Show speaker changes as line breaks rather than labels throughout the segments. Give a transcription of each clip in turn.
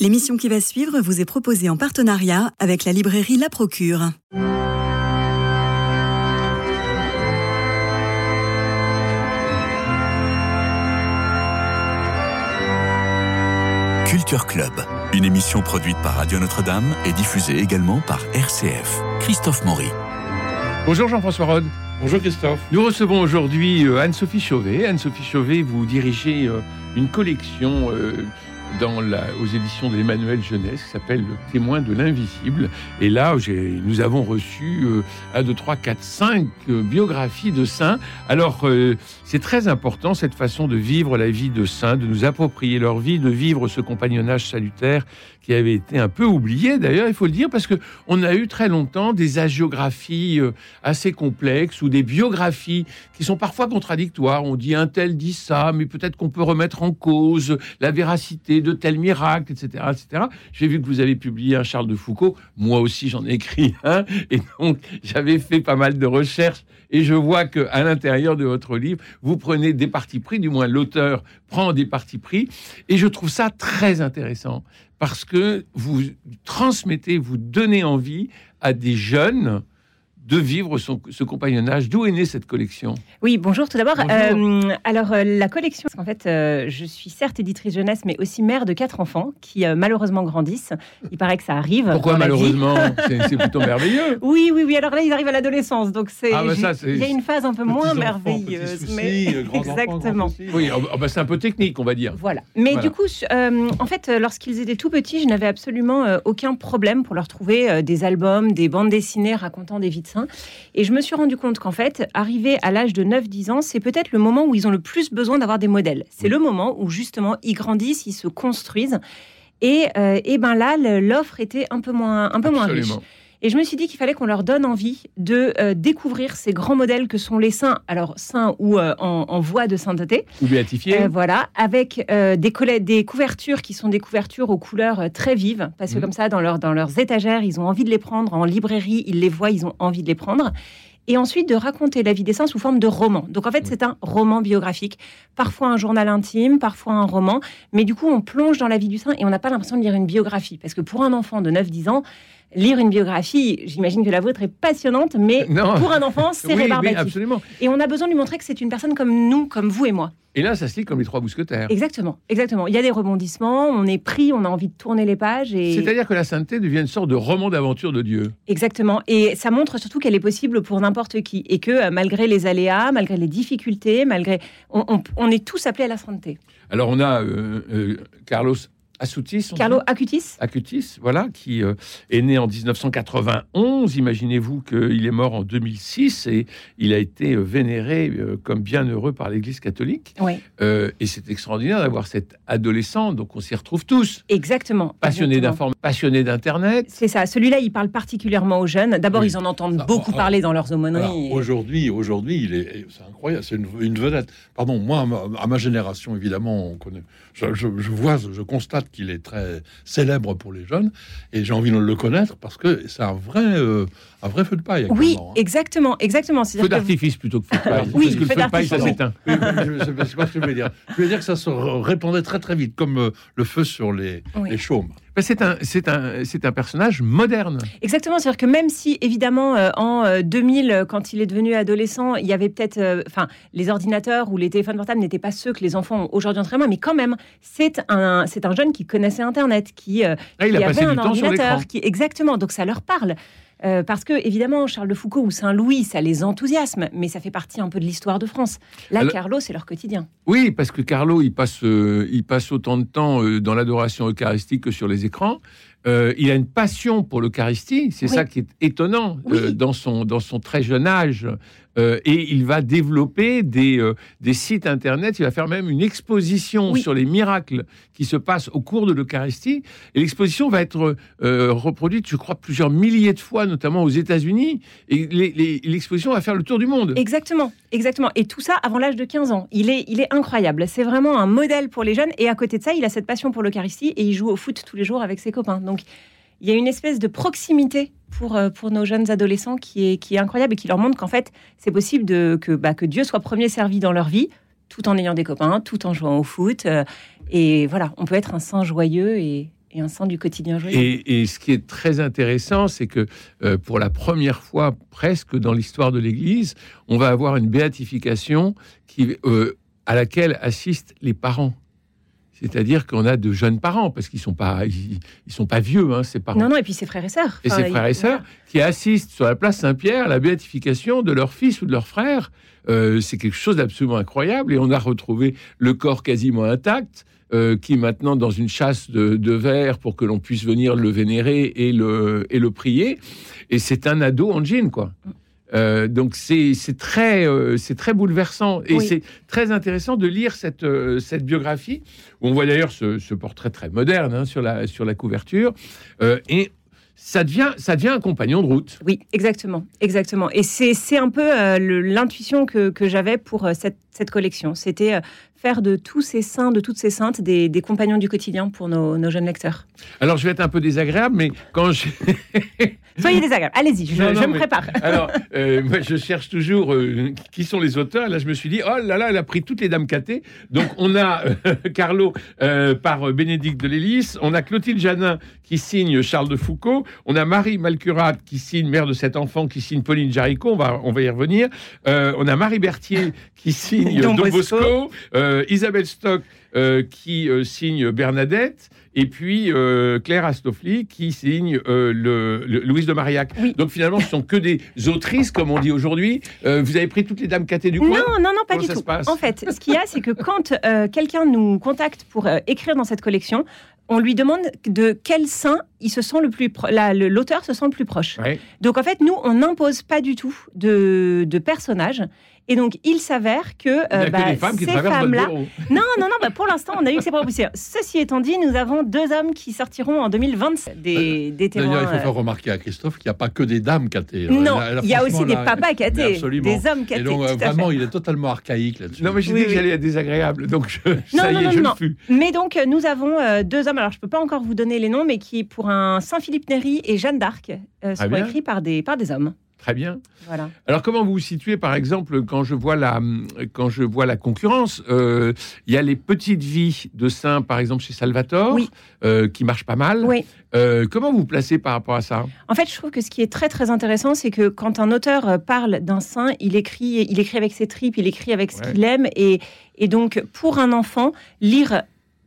L'émission qui va suivre vous est proposée en partenariat avec la librairie La Procure.
Culture Club, une émission produite par Radio Notre-Dame et diffusée également par RCF. Christophe Maury.
Bonjour Jean-François Rode.
Bonjour Christophe.
Nous recevons aujourd'hui euh, Anne-Sophie Chauvet. Anne-Sophie Chauvet, vous dirigez euh, une collection euh, dans la, aux éditions de Jeunesse qui s'appelle Le témoin de l'invisible. Et là, nous avons reçu euh, 1, 2, 3, 4, 5 biographies de saints. Alors, euh, c'est très important cette façon de vivre la vie de saints, de nous approprier leur vie, de vivre ce compagnonnage salutaire qui avait été un peu oublié d'ailleurs, il faut le dire, parce que on a eu très longtemps des hagiographies euh, assez complexes ou des biographies qui sont parfois contradictoires. On dit un tel dit ça, mais peut-être qu'on peut remettre en cause la véracité de tel miracle, etc., etc. J'ai vu que vous avez publié un Charles de Foucault. Moi aussi, j'en ai écrit un, et donc j'avais fait pas mal de recherches. Et je vois que à l'intérieur de votre livre, vous prenez des partis pris, du moins l'auteur prend des partis pris, et je trouve ça très intéressant parce que vous transmettez, vous donnez envie à des jeunes de vivre son, ce compagnonnage. D'où est née cette collection?
Oui, bonjour tout d'abord. Euh, alors, euh, la collection, en fait, euh, je suis certes éditrice jeunesse, mais aussi mère de quatre enfants qui malheureusement grandissent. Il paraît que ça arrive.
Pourquoi malheureusement? C'est plutôt merveilleux.
Oui, oui, oui. Alors là, ils arrivent à l'adolescence, donc c'est ah bah il y a une phase un peu moins merveilleuse.
Soucis, mais
exactement.
Oui, oh, bah c'est un peu technique, on va dire.
Voilà. Mais voilà. du coup, en fait, lorsqu'ils étaient tout petits, je n'avais absolument aucun problème pour leur trouver des albums, des bandes dessinées racontant des vies de et je me suis rendu compte qu'en fait, arrivé à l'âge de 9-10 ans, c'est peut-être le moment où ils ont le plus besoin d'avoir des modèles. C'est le moment où justement ils grandissent, ils se construisent. Et, euh, et ben là, l'offre était un peu moins, un peu moins riche. Et je me suis dit qu'il fallait qu'on leur donne envie de euh, découvrir ces grands modèles que sont les saints, alors saints ou euh, en, en, voie de sainteté.
Ou béatifiés. Euh,
voilà, avec des, des, couvertures qui sont des couvertures aux couleurs très vives, parce que mmh. comme ça, dans, leur, dans leurs étagères, ils ont envie de les prendre. En librairie, ils les voient, ils ont envie de les prendre et ensuite de raconter la vie des saints sous forme de roman. Donc en fait, c'est un roman biographique, parfois un journal intime, parfois un roman, mais du coup, on plonge dans la vie du saint et on n'a pas l'impression de lire une biographie, parce que pour un enfant de 9-10 ans, lire une biographie, j'imagine que la vôtre est passionnante, mais non. pour un enfant, c'est
oui,
rébarbatif.
Absolument.
Et on a besoin de lui montrer que c'est une personne comme nous, comme vous et moi.
Et là, ça se lit comme les trois mousquetaires.
Exactement, exactement. Il y a des rebondissements, on est pris, on a envie de tourner les pages. Et...
C'est-à-dire que la sainteté devient une sorte de roman d'aventure de Dieu.
Exactement. Et ça montre surtout qu'elle est possible pour n'importe qui. Et que euh, malgré les aléas, malgré les difficultés, malgré. On, on, on est tous appelés à la sainteté.
Alors on a euh, euh, Carlos Asutis.
Carlo Acutis.
Acutis, voilà, qui euh, est né en 1991. Imaginez-vous qu'il est mort en 2006 et il a été vénéré euh, comme bienheureux par l'Église catholique.
Oui.
Euh, et c'est extraordinaire d'avoir cet adolescent, donc on s'y retrouve tous.
Passionné
Passionnés d'information, passionnés d'Internet.
C'est ça. Celui-là, il parle particulièrement aux jeunes. D'abord, oui. ils en entendent beaucoup alors, parler dans leurs aumôneries.
Aujourd'hui, aujourd'hui, il est, c'est incroyable, c'est une, une, vedette. Pardon, moi, à ma, à ma, génération, évidemment, on connaît. Je, je, je vois, je constate qu'il est très célèbre pour les jeunes et j'ai envie de le connaître parce que c'est un vrai, euh, un vrai feu de paille.
Oui, hein. exactement, exactement.
Feu d'artifice plutôt que feu de paille.
oui,
parce que le feu de paille, ça s'éteint.
Oui, je ne sais pas ce que je veux dire. Je veux dire que ça se répandait très très vite, comme euh, le feu sur les, oui. les chaumes.
C'est un, c'est un, c'est un personnage moderne.
Exactement, c'est-à-dire que même si évidemment euh, en euh, 2000, quand il est devenu adolescent, il y avait peut-être, enfin, euh, les ordinateurs ou les téléphones portables n'étaient pas ceux que les enfants ont aujourd'hui entre les mains, mais quand même, c'est un, c'est un jeune qui connaissait Internet, qui,
ah, il
qui
a
avait
un
ordinateur, qui exactement, donc ça leur parle. Euh, parce que, évidemment, Charles de Foucault ou Saint-Louis, ça les enthousiasme, mais ça fait partie un peu de l'histoire de France. Là, Alors, Carlo, c'est leur quotidien.
Oui, parce que Carlo, il passe, euh, il passe autant de temps euh, dans l'adoration eucharistique que sur les écrans. Il a une passion pour l'Eucharistie, c'est oui. ça qui est étonnant oui. dans, son, dans son très jeune âge. Euh, et il va développer des, euh, des sites internet, il va faire même une exposition oui. sur les miracles qui se passent au cours de l'Eucharistie. Et l'exposition va être euh, reproduite, je crois, plusieurs milliers de fois, notamment aux États-Unis. Et l'exposition va faire le tour du monde.
Exactement, exactement. Et tout ça avant l'âge de 15 ans. Il est, il est incroyable. C'est vraiment un modèle pour les jeunes. Et à côté de ça, il a cette passion pour l'Eucharistie et il joue au foot tous les jours avec ses copains. Donc, il y a une espèce de proximité pour, euh, pour nos jeunes adolescents qui est, qui est incroyable et qui leur montre qu'en fait, c'est possible de, que, bah, que Dieu soit premier servi dans leur vie, tout en ayant des copains, tout en jouant au foot. Euh, et voilà, on peut être un saint joyeux et, et un saint du quotidien joyeux.
Et, et ce qui est très intéressant, c'est que euh, pour la première fois presque dans l'histoire de l'Église, on va avoir une béatification qui, à laquelle assistent les parents. C'est-à-dire qu'on a de jeunes parents, parce qu'ils sont pas, ils, ils sont pas vieux, hein, ces parents.
Non, non, et puis ses frères et sœurs.
et
Enfin,
ses frères et sœurs qui assistent sur la place Saint-Pierre à la béatification de leur fils ou de leur frère. Euh, c'est quelque chose d'absolument incroyable. Et on a retrouvé le corps quasiment intact, euh, qui est maintenant dans une chasse de, de verre pour que l'on puisse venir le vénérer et le, et le prier. Et c'est un ado en jean, quoi. Euh, donc c'est très euh, c'est très bouleversant et
Oui.
c'est très intéressant de lire cette euh, cette biographie où on voit d'ailleurs ce, ce portrait très moderne hein, sur la sur la couverture et ça devient ça devient un compagnon de route.
Oui, exactement, exactement. Et c'est un peu euh, l'intuition que, que j'avais pour euh, cette, cette collection. C'était euh, faire de tous ces saints, de toutes ces saintes, des, des compagnons du quotidien pour nos, nos jeunes lecteurs.
Alors je vais être un peu désagréable, mais quand je
Soyez désagréables. Allez-y, je,
Non, non,
je me prépare.
alors euh, moi, je cherche toujours euh, qui sont les auteurs. Là je me suis dit oh là là elle a pris toutes les dames catées. Donc on a euh, Carlo par Bénédicte de Lélis, on a Clotilde Janin qui signe Charles de Foucault, on a Marie Malcurat qui signe Mère de cet enfant qui signe Pauline Jaricot. On va on va y revenir. Euh, on a Marie Berthier qui signe
Don
Don
Bosco.
Euh, Isabelle Stock euh, qui signe Bernadette. Et puis euh, Claire Astofli qui signe euh, le, le- Louise de Marillac.
Oui.
Donc finalement, ce sont que des autrices, comme on dit aujourd'hui. Euh, vous avez pris toutes les dames catées du coin?
Non, non, non, pas
Comment
du
ça
tout.
se passe?
En fait, ce qu'il y a, c'est que quand quelqu'un nous contacte pour écrire dans cette collection, on lui demande de quel saint il se sent le plus l'auteur se sent le plus proche.
Ouais.
Donc en fait, nous, on n'impose pas du tout de, de personnage. Et donc, il s'avère que
Il
euh,
que
bah,
des femmes qui
ces femmes-là, non, non, non, bah, pour l'instant, on a eu que ces propositions. Ceci étant dit, nous avons deux hommes qui sortiront en 2020 des, des témoins.
D'ailleurs, il faut
euh,
faire remarquer à Christophe qu'il n'y a pas que des dames catées.
Non,
Elle
il y a aussi des papas
absolument.
des hommes cattés.
Et donc, euh,
tout à fait.
vraiment, il est totalement archaïque là-dessus.
Non, mais j'ai
Oui,
dit que
oui.
j'allais être désagréable. Donc, je, ça
non,
y est,
non,
je
non.
le fus.
Mais donc, nous avons euh, deux hommes, alors je ne peux pas encore vous donner les noms, mais qui, pour un Saint-Philippe Néry et Jeanne d'Arc, euh, sont
bien.
écrits par des, par des hommes.
Très bien.
Voilà.
Alors, comment vous vous situez, par exemple, quand je vois la, quand je vois la concurrence euh, Il y a les petites vies de saints, par exemple, chez Salvatore,
Oui.
euh, qui marchent pas mal.
Oui.
Euh, comment vous vous placez par rapport à ça?
En fait, je trouve que ce qui est très très intéressant, c'est que quand un auteur parle d'un saint, il écrit, il écrit avec ses tripes, il écrit avec ce
Ouais.
qu'il aime, et, et donc pour un enfant, lire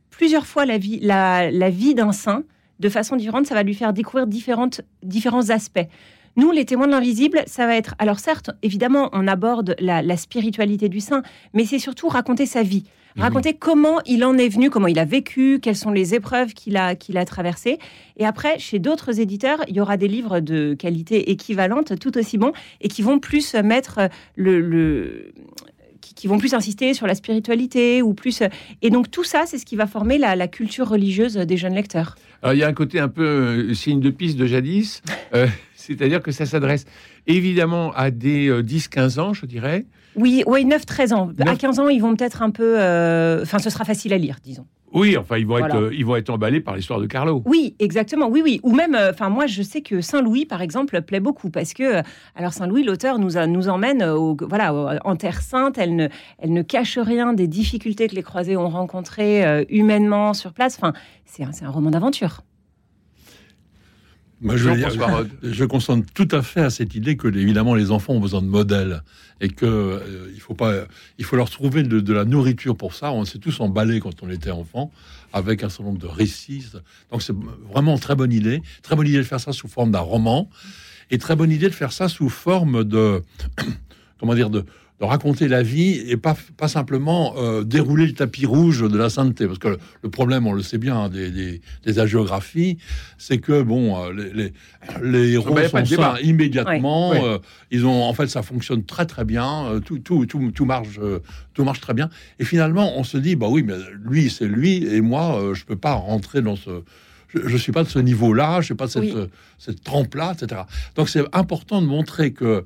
plusieurs fois la vie, la, la vie d'un saint de façon différente, ça va lui faire découvrir différentes, différents aspects. Nous, les témoins de l'invisible, ça va être. Alors, certes, évidemment, on aborde la, la spiritualité du saint, mais c'est surtout raconter sa vie.
Mhm.
Raconter comment il en est venu, comment il a vécu, quelles sont les épreuves qu'il a, qu'il a traversées. Et après, chez d'autres éditeurs, il y aura des livres de qualité équivalente, tout aussi bons, et qui vont plus mettre le. le- qui, qui vont plus insister sur la spiritualité ou plus et donc tout ça c'est ce qui va former la, la culture religieuse des jeunes lecteurs
Alors, il y a un côté un peu euh, signe de piste de jadis, euh, c'est-à-dire que ça s'adresse évidemment à des euh, 10-15 ans, je dirais.
oui oui 9 13 ans à
Neuf-
15 ans ils vont peut-être un peu euh, enfin ce sera facile à lire disons
Oui, enfin, ils vont,
Voilà.
être, euh, ils vont être emballés par l'histoire de Carlo.
Oui, exactement. Oui, oui. Ou même, euh, enfin, moi, je sais que Saint-Louis, par exemple, plaît beaucoup parce que, euh, alors, Saint-Louis, l'auteur nous, a- nous emmène au, voilà, au- en Terre Sainte. Elle ne, elle ne cache rien des difficultés que les croisés ont rencontrées euh, humainement sur place. Enfin, c'est un, c'est un roman d'aventure.
Moi, je, dire, je consente tout à fait à cette idée que, évidemment, les enfants ont besoin de modèles et que euh, il faut pas, il faut leur trouver de, de la nourriture pour ça. On s'est tous emballés quand on était enfant avec un certain nombre de récits. Donc, c'est vraiment très bonne idée. Très bonne idée de faire ça sous forme d'un roman et très bonne idée de faire ça sous forme de, comment dire, de, de raconter la vie et pas, pas simplement euh, dérouler le tapis rouge de la sainteté. Parce que le, le problème, on le sait bien, hein, des, des, des hagiographies, c'est que, bon, euh, les, les, les héros
bah,
sont saints immédiatement.
Ouais.
euh, ils ont, en fait, ça fonctionne très très bien. euh, tout, tout, tout, tout marche, tout marche très bien. Et finalement, on se dit, bah oui, mais lui, c'est lui, et moi, euh, je peux pas rentrer dans ce. Je, je suis pas de ce niveau-là, je suis pas de cette,
Oui.
cette trempe-là, etc. Donc, c'est important de montrer que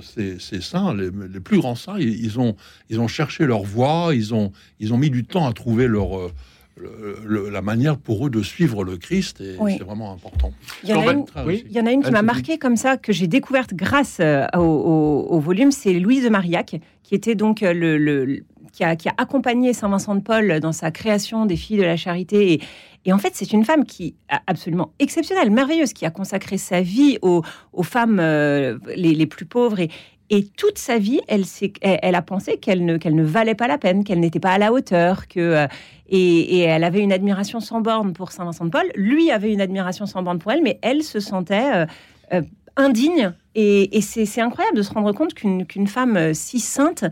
ces, ces saints, les, les plus grands saints, ils, ils ont, ils ont cherché leur voie, ils ont, ils ont mis du temps à trouver leur, euh, le- le- la manière pour eux de suivre le Christ, et
Oui.
c'est vraiment important.
Il y en a une,
oui.
Il y en a une qui m'a marqué comme ça, que j'ai découverte grâce euh, au, au- au volume, c'est Louise de Marillac, qui était donc euh, le, le- qui a, qui a accompagné Saint Vincent de Paul dans sa création des filles de la charité. Et, en fait, c'est une femme qui absolument exceptionnelle, merveilleuse, qui a consacré sa vie aux, aux femmes euh, les, les plus pauvres. Et, et toute sa vie, elle, elle, a pensé qu'elle ne, ne valait pas la peine, qu'elle n'était pas à la hauteur, que euh, et, et elle avait une admiration sans borne pour Saint Vincent de Paul. Lui avait une admiration sans borne pour elle, mais elle se sentait euh, indigne. Et, et c'est incroyable de se rendre compte qu'une qu'une femme si sainte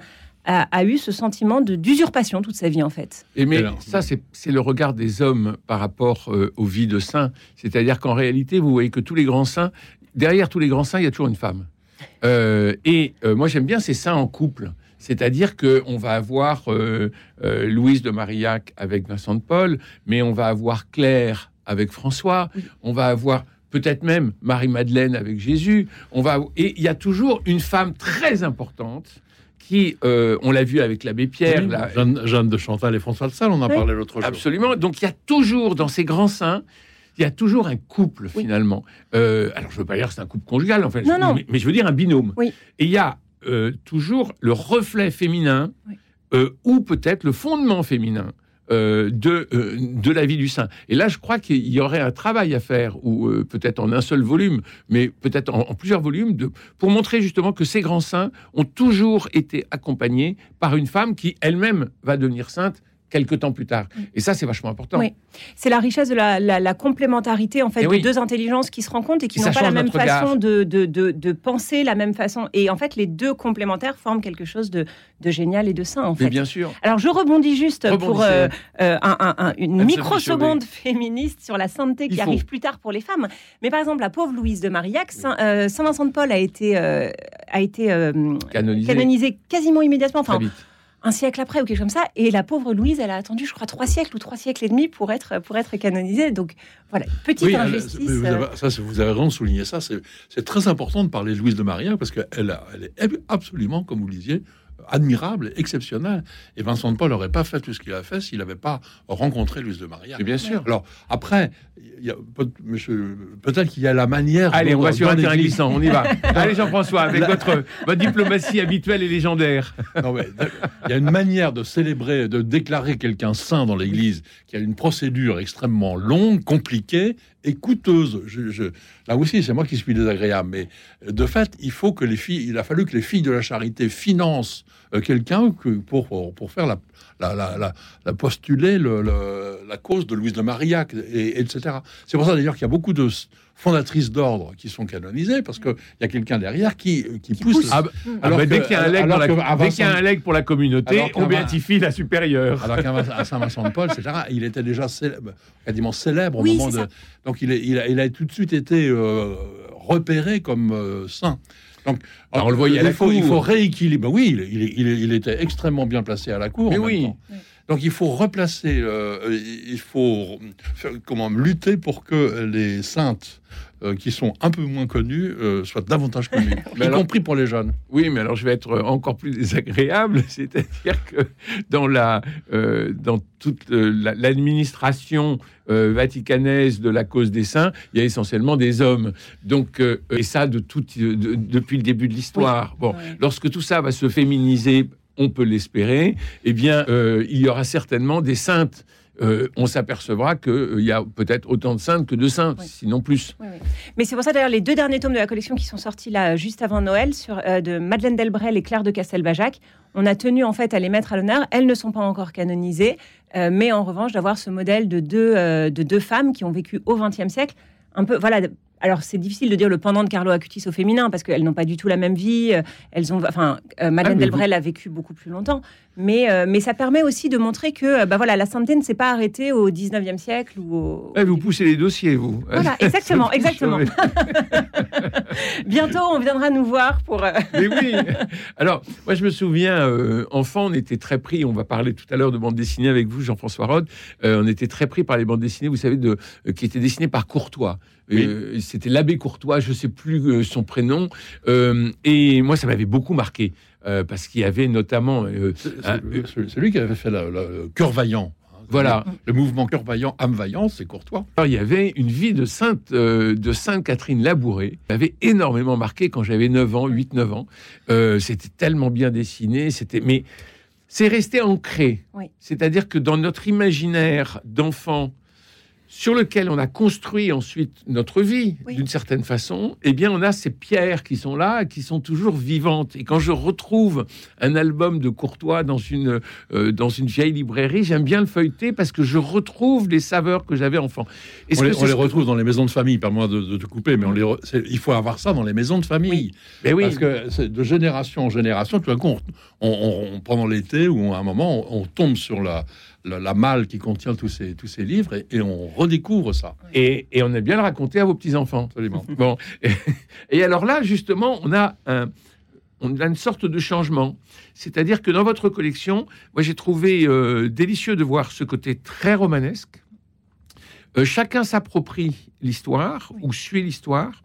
a, a eu ce sentiment de d'usurpation toute sa vie, en fait.
Et mais
alors,
ça, c'est le regard des hommes par rapport euh, aux vies de saints. C'est-à-dire qu'en réalité, vous voyez que tous les grands saints, derrière tous les grands saints, il y a toujours une femme. Euh, et euh, moi, j'aime bien ces saints en couple. C'est-à-dire qu'on va avoir euh, euh, Louise de Marillac avec Vincent de Paul, mais on va avoir Claire avec François, on va avoir peut-être même Marie-Madeleine avec Jésus. On va et il y a toujours une femme très importante qui, euh, on l'a vu avec l'abbé Pierre,
Oui,
la-
Jeanne, Jeanne de Chantal et François de Sales, on en
Oui.
parlait l'autre jour.
Absolument. Donc il y a toujours dans ces grands saints, il y a toujours un couple
Oui.
finalement. Euh, alors je veux pas dire que c'est un couple conjugal, en fait,
Non, non.
Mais, mais je veux dire un binôme.
Oui.
Et il y a euh, toujours le reflet féminin
Oui.
euh, ou peut-être le fondement féminin. Euh, de, euh, de la vie du saint. Et là, je crois qu'il y aurait un travail à faire, ou euh, peut-être en un seul volume, mais peut-être en, plusieurs volumes, pour montrer justement que ces grands saints ont toujours été accompagnés par une femme qui elle-même va devenir sainte quelques temps plus tard. Et ça, c'est vachement important.
Oui. C'est la richesse de la, la- la complémentarité en fait
Eh
de
oui.
deux intelligences qui se rencontrent et qui n'ont pas la même façon de, de, de, de penser, la même façon. Et en fait, les deux complémentaires forment quelque chose de, génial et de sain en
Mais
fait.
bien sûr.
Alors je rebondis juste pour euh, euh, un- un- un- une
Anne-Sophie
microseconde féministe sur la sainteté
Il
qui
faut.
arrive plus tard pour les femmes. Mais par exemple, la pauvre Louise de Marillac, Saint, euh, Saint Vincent de Paul a été, euh, a été euh,
Canonisé.
canonisé quasiment immédiatement. Enfin,
vite.
Un siècle après ou quelque chose comme ça. Et la pauvre Louise, elle a attendu, je crois, trois siècles ou trois siècles et demi pour être, pour être canonisée. Donc voilà, petite
Oui, elle-
injustice.
vous,
euh,
avez, ça, vous avez raison de souligner ça. C'est très important de parler de Louise de Maria parce qu'elle a- elle est absolument, comme vous le disiez, admirable, exceptionnelle. Et Vincent de Paul n'aurait pas fait tout ce qu'il a fait s'il n'avait pas rencontré Louise de Maria.
Bien sûr.
Alors après, il y a peut- monsieur- peut-être qu'il y a la manière.
Allez, on va sur un terrain glissant, on y va. Allez, Jean-François, avec votre, votre diplomatie habituelle et légendaire.
Non, mais il y a une manière de célébrer, de déclarer quelqu'un saint dans l'Église qui a une procédure extrêmement longue, compliquée et coûteuse. Je- je- là aussi, c'est moi qui suis désagréable, mais de fait, il faut que les filles, il a fallu que les filles de la charité financent euh, quelqu'un que- pour, pour, faire la, la, la, postuler le- le- la cause de Louise de Marillac, et, etc. C'est pour ça d'ailleurs qu'il y a beaucoup de fondatrices d'ordre qui sont canonisées parce qu'il y a quelqu'un derrière qui, qui, pousse.
pousse.
Ah bah,
Alors
bah,
que-
dès qu'il y a un y a legs pour la communauté, on béatifie la supérieure.
Alors qu'à Saint-Vincent de Paul, etc., il était déjà célèbre, quasiment célèbre au moment de.
ça.
Donc il, est- il, a, il a tout de suite été euh, repéré comme euh, saint. Donc
Alors, on le voyait à
il
la
faut, il
cour.
faut rééquilibrer. Oui, il, il- il- il était extrêmement bien placé à la cour.
Mais
en même
oui.
temps. Donc il faut replacer, euh, il faut faire- comment lutter pour que les saintes euh, qui sont un peu moins connues euh, soient davantage connues,
Mais
y
alors-
compris pour les jeunes.
Oui, mais alors je vais être encore plus désagréable, c'est-à-dire que dans la, euh, dans toute euh, la- l'administration euh, vaticanaise de la cause des saints, il y a essentiellement des hommes. Donc, euh, et ça de tout, de- de- depuis le début de l'histoire. Bon,
Ouais.
lorsque tout ça va se féminiser, on peut l'espérer. Eh bien, euh, il y aura certainement des saintes. Euh, on s'apercevra qu'il y a peut-être autant de saintes que de saints,
Oui.
sinon plus.
Oui, oui. Mais c'est pour ça d'ailleurs les deux derniers tomes de la collection qui sont sortis là juste avant Noël sur euh, de Madeleine Delbrel et Claire de Castelbajac. On a tenu en fait à les mettre à l'honneur. Elles ne sont pas encore canonisées, euh, mais en revanche d'avoir ce modèle de deux euh, de deux femmes qui ont vécu au XXe siècle. Un peu voilà. Alors c'est difficile de dire le pendant de Carlo Acutis au féminin parce qu'elles n'ont pas du tout la même vie. euh, Elles ont enfin euh, Madeleine
Ah,
Delbrel a vécu beaucoup plus longtemps, mais euh, mais ça permet aussi de montrer que euh, bah voilà la sainteté ne s'est pas arrêtée au XIXe siècle ou au,
Ouais, vous poussez les dossiers, vous.
Voilà, exactement, exactement. Bientôt, on viendra nous voir pour.
Mais oui. Alors, moi, je me souviens, euh, enfant, on était très pris. On va parler tout à l'heure de bande dessinée avec vous, Jean-François Rode. On était très pris par les bandes dessinées, vous savez, de, qui étaient dessinées par Courtois.
Oui.
Euh, C'était l'abbé Courtois, je ne sais plus euh, son prénom. Euh, et moi, ça m'avait beaucoup marqué. euh, parce qu'il y avait notamment. euh,
C'est
Ah,
c'est- c'est- c'est lui qui avait fait la- la- le cœur vaillant. hein.
voilà.
Le mouvement cœur vaillant, âme vaillante, c'est Courtois.
Alors, il y avait une vie de sainte, euh, de sainte Catherine Labouré. Ça m'avait énormément marqué quand j'avais 9 ans, 8-9 ans. Euh, c'était tellement bien dessiné. C'était, mais c'est resté ancré.
Oui.
C'est-à-dire que dans notre imaginaire d'enfant, sur lequel on a construit ensuite notre vie
Oui.
d'une certaine façon, eh bien, on a ces pierres qui sont là, qui sont toujours vivantes. Et quand je retrouve un album de Courtois dans une, euh, dans une vieille librairie, j'aime bien le feuilleter parce que je retrouve les saveurs que j'avais enfant.
On les, on les
que-
retrouve dans les maisons de famille, par moi de, de te couper, mais on les re- c'est- il faut avoir ça dans les maisons de famille.
Mais oui,
Parce que c'est de génération en génération, tout d'un coup, on, on- on- pendant l'été ou à un moment, on, on tombe sur la, la, la malle qui contient tous ces, tous ces livres et, et on redécouvre ça.
et, et on aime bien le raconter à vos petits-enfants.
Absolument.
Bon, et, et alors là, justement, on a, un, on a une sorte de changement. C'est-à-dire que dans votre collection, moi j'ai trouvé euh, délicieux de voir ce côté très romanesque. Euh, chacun s'approprie l'histoire
Oui.
ou suit l'histoire.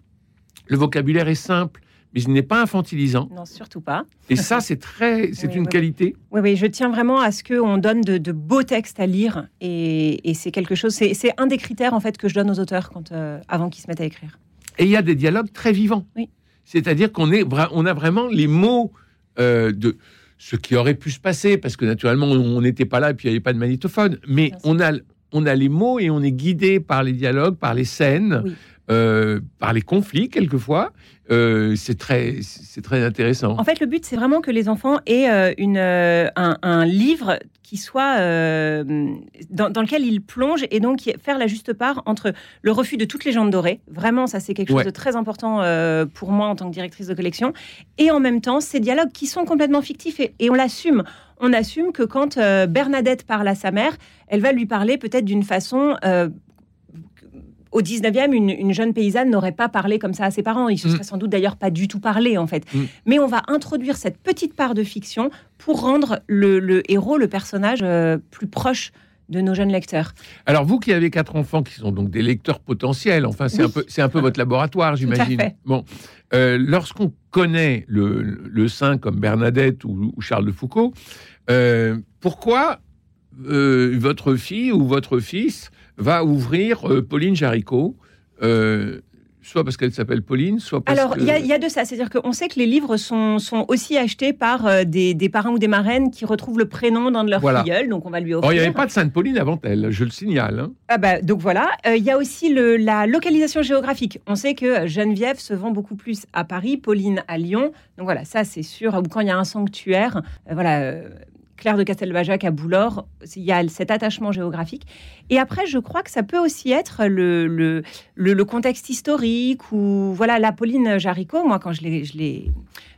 Le vocabulaire est simple, mais il n'est pas infantilisant.
Non, surtout pas.
Et ça, c'est très, c'est
Oui,
une
oui,
qualité.
Oui, oui, je tiens vraiment à ce qu'on donne de, de beaux textes à lire. Et, et c'est quelque chose, c'est un des critères en fait que je donne aux auteurs quand, euh, avant qu'ils se mettent à écrire.
Et il y a des dialogues très vivants.
Oui.
C'est-à-dire qu'on est, on a vraiment les mots euh, de ce qui aurait pu se passer, parce que naturellement, on n'était pas là et puis il n'y avait pas de magnétophone. Mais on a, on a les mots et on est guidé par les dialogues, par les scènes,
Oui.
euh, par les conflits, quelquefois. Euh, c'est très, c'est très intéressant.
En fait, le but, c'est vraiment que les enfants aient euh, une, euh, un, un livre qui soit dans, dans lequel ils plongent et donc faire la juste part entre le refus de toutes les légendes dorées. Vraiment, ça, c'est quelque chose de très important pour moi en tant que directrice de collection. Et en même temps, ces dialogues qui sont complètement fictifs et, et on l'assume. On assume que quand euh, Bernadette parle à sa mère, elle va lui parler peut-être d'une façon. euh, au 19e, une, une jeune paysanne n'aurait pas parlé comme ça à ses parents. Ils se
Mm.
seraient sans doute d'ailleurs pas du tout parlé, en fait.
Mm.
Mais on va introduire cette petite part de fiction pour rendre le, le héros, le personnage, euh, plus proche de nos jeunes lecteurs.
Alors, vous qui avez quatre enfants qui sont donc des lecteurs potentiels, enfin, c'est
Oui.
un peu, c'est un peu votre laboratoire, j'imagine. Bon, euh, lorsqu'on connaît le, le saint comme Bernadette ou, ou Charles de Foucault, euh, pourquoi euh, votre fille ou votre fils va ouvrir Pauline Jaricot soit parce qu'elle s'appelle Pauline, soit parce
Alors,
que...
il y, a- il y a de ça. C'est-à-dire qu'on sait que les livres sont, sont aussi achetés par euh, des, des parrains ou des marraines qui retrouvent le prénom d'un de leurs
Voilà.
filleuls. Donc, on va lui offrir.
Il n'y avait pas de Sainte-Pauline avant elle, je le signale. hein.
Ah bah, donc voilà, Euh, il y a aussi le- la localisation géographique. On sait que Geneviève se vend beaucoup plus à Paris, Pauline à Lyon. Donc voilà, ça c'est sûr. Ou quand il y a un sanctuaire, euh, voilà, euh, Claire de Castelbajac à Boulor, il y a cet attachement géographique. Et après, je crois que ça peut aussi être le, contexte historique ou voilà, la Pauline Jaricot. Moi, quand je l'ai, je l'ai,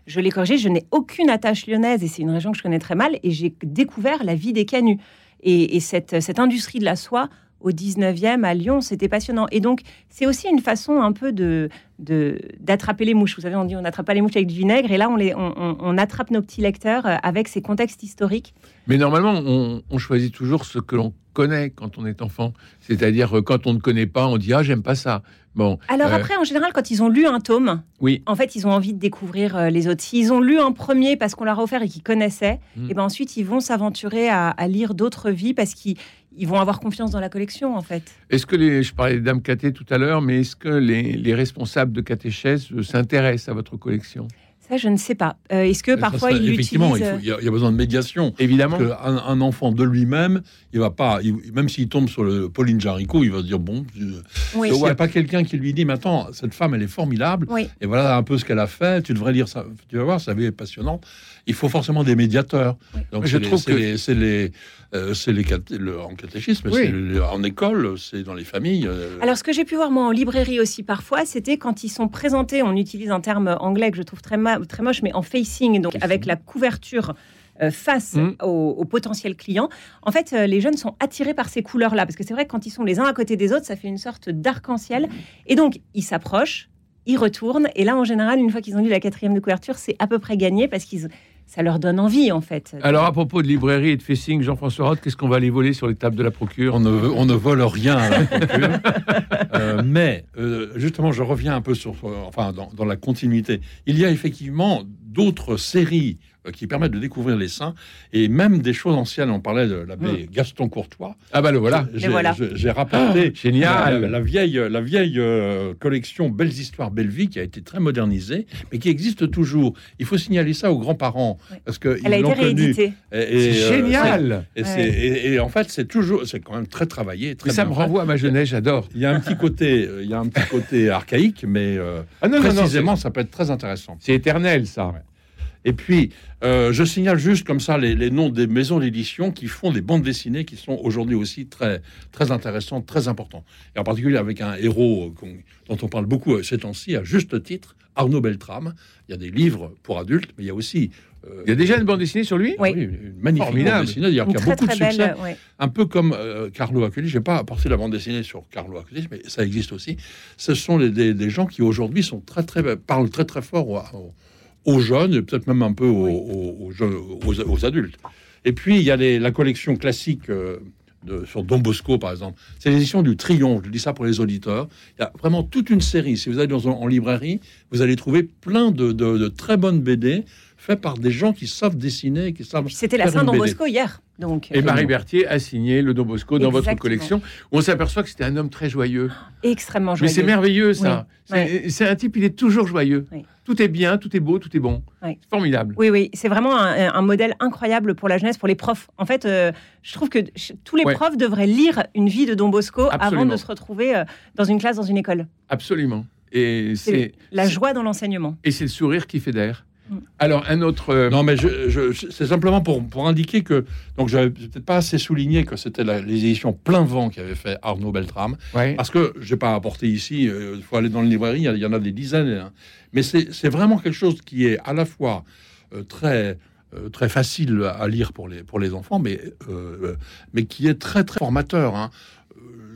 je l'ai je n'ai aucune attache lyonnaise et c'est une région que je connais très mal. Et j'ai découvert la vie des canuts et, et cette, cette industrie de la soie au 19e à Lyon, c'était passionnant. Et donc, c'est aussi une façon un peu de- d'attraper les mouches. Vous savez, on dit on n'attrape pas les mouches avec du vinaigre, et là, on, les, on, on- on attrape nos petits lecteurs euh, avec ces contextes historiques.
Mais normalement, on, on choisit toujours ce que l'on connaît quand on est enfant. C'est-à-dire, euh, quand on ne connaît pas, on dit Ah, j'aime pas ça. Bon,
Alors
Euh,
après, en général, quand ils ont lu un tome,
oui.
en fait, ils ont envie de découvrir les autres. S'ils ont lu un premier parce qu'on leur a offert et qu'ils connaissaient,
Mm.
et ben ensuite, ils vont s'aventurer à, à lire d'autres vies parce qu'ils ils vont avoir confiance dans la collection, en fait.
Est-ce que les, je parlais des dames tout à l'heure, mais est-ce que les, les responsables de catéchèse euh, s'intéressent à votre collection?
Ça, je ne sais pas. Euh, Est-ce que
Ça
parfois,
effectivement, il, faut- il y a, il y a besoin de médiation.
Évidemment.
Parce que un, un enfant de lui-même, il va pas, il- même s'il tombe sur le Pauline Jaricot, il va se dire bon. euh,
Oui.
S'il n'y a pas quelqu'un qui lui dit, mais attends, cette femme, elle est formidable,
Oui.
et voilà un peu ce qu'elle a fait, tu devrais lire ça, tu vas voir, sa vie est passionnante. Il faut forcément des médiateurs.
Oui.
Donc
Je
les-
trouve
c'est
que-
les, c'est les, euh, c'est les caté- le- en catéchisme,
Oui.
le- en école, c'est dans les familles. euh,
Alors, ce que j'ai pu voir, moi, en librairie aussi, parfois, c'était quand ils sont présentés, on utilise un terme anglais que je trouve très, très moche, mais en facing, donc avec la couverture euh, face
Mm.
au, au potentiel client. En fait, euh, les jeunes sont attirés par ces couleurs-là, parce que c'est vrai que quand ils sont les uns à côté des autres, ça fait une sorte d'arc-en-ciel. Et donc, ils s'approchent, ils retournent, et là, en général, une fois qu'ils ont lu la quatrième de couverture, c'est à peu près gagné, parce qu'ils ça leur donne envie, en fait.
Alors, à propos de librairie et de facing, Jean-François Roth, qu'est-ce qu'on va aller voler sur les tables de la procure?
On ne, on ne vole rien à la procure. Euh, mais euh, justement, je reviens un peu sur, euh, enfin, dans, dans la continuité. Il y a effectivement d'autres séries euh, qui permettent de découvrir les saints et même des choses anciennes. On parlait de l'abbé Gaston Courtois.
Ah bah le voilà.
J'ai
voilà.
rapporté
Ah, génial.
la, la vieille, la vieille euh, collection Belles Histoires, Belle Vie qui a été très modernisée, mais qui existe toujours. Il faut signaler ça aux grands-parents
Ouais.
parce que
Elle a
ils l'ont
été
connue.
rééditée.
Et- et,
C'est
euh,
génial.
Et,
Ouais.
et- et en fait, c'est toujours, c'est quand même très travaillé. Très
Mais ça me
fait.
renvoie à ma jeunesse, j'adore.
Il y a un petit côté, il y a un petit côté archaïque, mais euh,
Ah non, non, non,
précisément,
c'est-
ça peut être très intéressant.
c'est éternel ça.
Ouais. Et puis, euh, je signale juste comme ça les, les noms des maisons d'édition qui font des bandes dessinées qui sont aujourd'hui aussi très, très intéressantes, très importantes. Et en particulier avec un héros euh, dont on parle beaucoup euh, ces temps-ci, à juste titre, Arnaud Beltrame. Il y a des livres pour adultes, mais il y a aussi
Il y a déjà une bande dessinée sur lui?
Oui.
une magnifique
Formidable.
bande dessinée, d'ailleurs, qui a
très
beaucoup
très
de succès
belle. ouais.
un peu comme euh, Carlo Acutis, je n'ai pas apporté la bande dessinée sur Carlo Acutis, mais ça existe aussi. Ce sont des, des- des gens qui aujourd'hui sont très très parlent très très fort aux, aux- aux jeunes et peut-être même un peu aux, aux- aux jeunes- aux- aux adultes. Et puis il y a les- la collection classique. euh, de- sur Don Bosco, par exemple, c'est l'édition du Triomphe. Je dis ça pour les auditeurs. Il y a vraiment toute une série. Si vous allez dans, un- en librairie, vous allez trouver plein de, de- de très bonnes BD faites par des gens qui savent dessiner, qui savent.
C'était la Saint Don. Bosco hier. Donc,
Et Marie Berthier a signé le Don Bosco dans votre collection. On s'aperçoit que c'était un homme très joyeux.
extrêmement
Mais
joyeux.
c'est merveilleux ça.
Oui.
C'est un type, il est toujours joyeux.
Oui.
Tout est bien, tout est beau, tout est bon. C'est formidable.
Oui, oui, c'est vraiment un, un modèle incroyable pour la jeunesse, pour les profs. En fait, euh, je trouve que tous les profs devraient lire une vie de Don Bosco avant de se retrouver euh, dans une classe, dans une école.
Absolument. Et
C'est la joie dans l'enseignement.
et c'est le sourire qui fait d'air.
Mm.
Alors un autre. euh,
Non, mais je, je- c'est simplement pour, pour indiquer que. Donc, j'avais peut-être pas assez souligné que c'était les éditions Plein Vent qui avaient fait Arnaud Beltrame.
ouais.
Parce que je n'ai pas apporté ici, il faut aller dans le librairie, il y en a des dizaines. hein. Mais c'est c'est vraiment quelque chose qui est à la fois euh, très. euh, très facile à lire pour les, pour les enfants, mais, euh, mais qui est très très formateur. hein.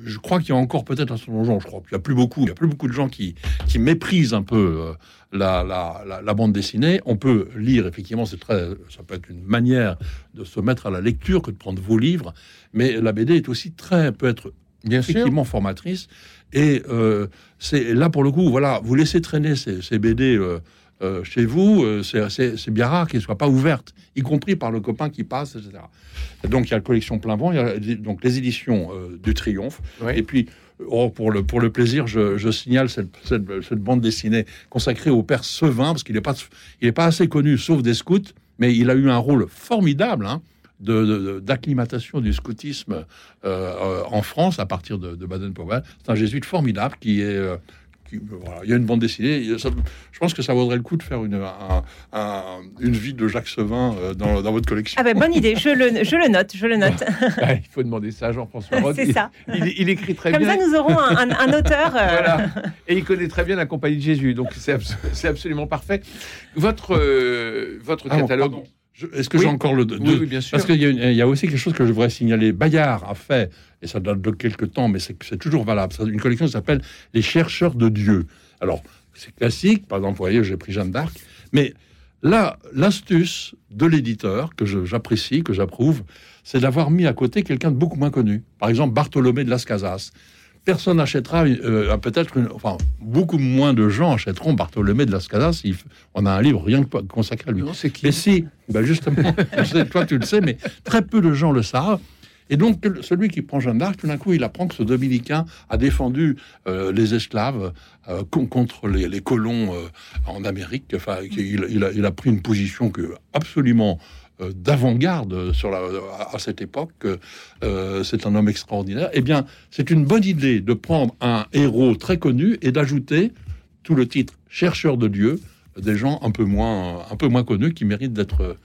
Je crois qu'il y a encore peut-être un certain nombre de gens, je crois qu'il n'y a plus beaucoup, il y a plus beaucoup de gens qui, qui méprisent un peu euh, la, la, la, la bande dessinée. On peut lire, effectivement, c'est très, ça peut être une manière de se mettre à la lecture que de prendre vos livres, mais la BD est aussi très, peut être
Bien sûr.
effectivement formatrice. Et euh, c'est là pour le coup, voilà, vous laissez traîner ces, ces BD euh, euh, chez vous, euh, c'est- bien rare qu'elles soient pas ouvertes, y compris par le copain qui passe, etc. Et donc il y a la collection plein vent, il y a donc les éditions euh, du Triomphe, et puis oh, pour le pour le plaisir, je, je signale cette, cette, cette bande dessinée consacrée au père Sevin parce qu'il n'est pas il est pas assez connu, sauf des scouts, mais il a eu un rôle formidable. Hein, de- de- d'acclimatation du scoutisme euh, en France à partir de, de Baden-Powell. C'est un jésuite formidable qui est. euh, qui- voilà, il y a une bande dessinée. Ça- je pense que ça vaudrait le coup de faire une, un- un- une vie de Jacques Sevin euh, dans, dans votre collection.
Ah ben bonne idée, je le, je le note, je le note.
Ah, il faut demander ça à Jean-François Roth.
C'est
Il-
ça.
Il, il écrit très
Comme
bien.
ça, nous aurons un, un- un auteur. euh,
Voilà. Et il connaît très bien la compagnie de Jésus, donc c'est abs- c'est absolument parfait. Votre, euh, votre
Ah bon,
catalogue.
Est-ce que
Oui.
j'ai encore le. de-
oui, oui, bien sûr.
Parce qu'il y, a y aussi quelque chose que je voudrais signaler. Bayard a fait, et ça date de quelques temps, mais c'est toujours valable, une collection qui s'appelle Les chercheurs de Dieu. Alors, c'est classique, par exemple, vous voyez, j'ai pris Jeanne d'Arc, mais là, l'astuce de l'éditeur, que j'apprécie, que j'approuve, c'est d'avoir mis à côté quelqu'un de beaucoup moins connu. Par exemple, Bartholomé de Las Casas. Personne n'achètera, euh, peut-être, enfin, beaucoup moins de gens achèteront Bartholomé de Las Casas. Il f- on a un livre rien que consacré à lui.
Non, c'est qui
Mais si, ben justement, toi tu le sais, mais très peu de gens le savent. Et donc, celui qui prend Jeanne d'Arc, tout d'un coup, il apprend que ce dominicain a défendu euh, les esclaves euh, con- contre les, les colons euh, en Amérique. Enfin, il, a, il a pris une position que absolument d'avant-garde sur la, à, cette époque. Euh, c'est un homme extraordinaire. Eh bien, c'est une bonne idée de prendre un héros très connu et d'ajouter tout le titre chercheur de Dieu, des gens un peu moins, un peu moins connus qui méritent d'être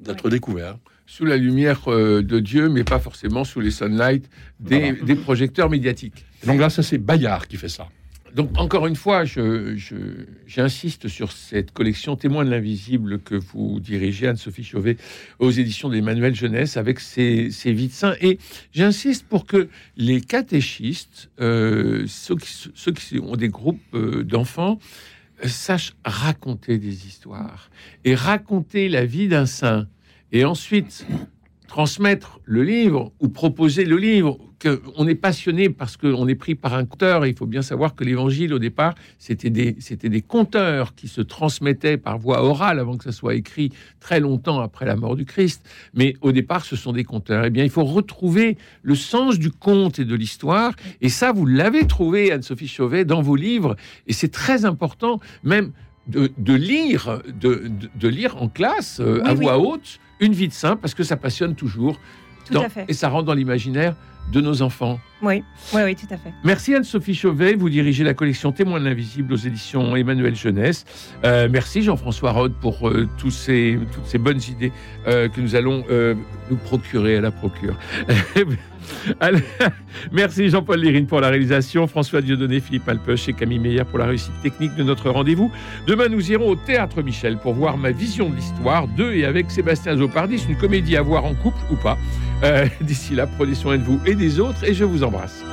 d'être découverts.
Sous la lumière euh, de Dieu, mais pas forcément sous les sunlights des,
Voilà.
des projecteurs médiatiques.
Donc là, ça c'est Bayard qui fait ça.
Donc, encore une fois, j'insiste sur cette collection Témoins de l'invisible que vous dirigez, Anne-Sophie Chauvet, aux éditions d'Emmanuel Jeunesse, avec ses, ses de saints. Et j'insiste pour que les catéchistes, euh, ceux, qui, ceux qui ont des groupes euh, d'enfants, euh, sachent raconter des histoires et raconter la vie d'un saint. Et ensuite, transmettre le livre ou proposer le livre. Que on est passionné parce qu'on est pris par un conteur. Il faut bien savoir que l'évangile, au départ, c'était des, c'était des conteurs qui se transmettaient par voie orale avant que ça soit écrit très longtemps après la mort du Christ. Mais au départ, ce sont des conteurs. Eh bien, il faut retrouver le sens du conte et de l'histoire. Et ça, vous l'avez trouvé, Anne-Sophie Chauvet, dans vos livres. Et c'est très important, même de, de lire, de, de- lire en classe, euh,
Oui,
à
oui.
voix haute, une vie de saint, parce que ça passionne toujours.
Tout
dans-
à fait.
Et ça rentre dans l'imaginaire de nos enfants.
Oui, oui, oui, tout à fait.
Merci Anne-Sophie Chauvet, vous dirigez la collection Témoins de l'invisible aux éditions Emmanuel Jeunesse. Euh, merci Jean-François Rode pour euh, tous ces, toutes ces bonnes idées euh, que nous allons nous procurer à la procure. Merci Jean-Paul Lérine pour la réalisation, François Dieudonné, Philippe Alpeuch et Camille Meyer pour la réussite technique de notre rendez-vous. Demain, nous irons au Théâtre Michel pour voir ma vision de l'histoire de et avec Sébastien Zopardis, une comédie à voir en couple ou pas. Euh, D'ici là, prenez soin de vous et des autres et je vous embrasse.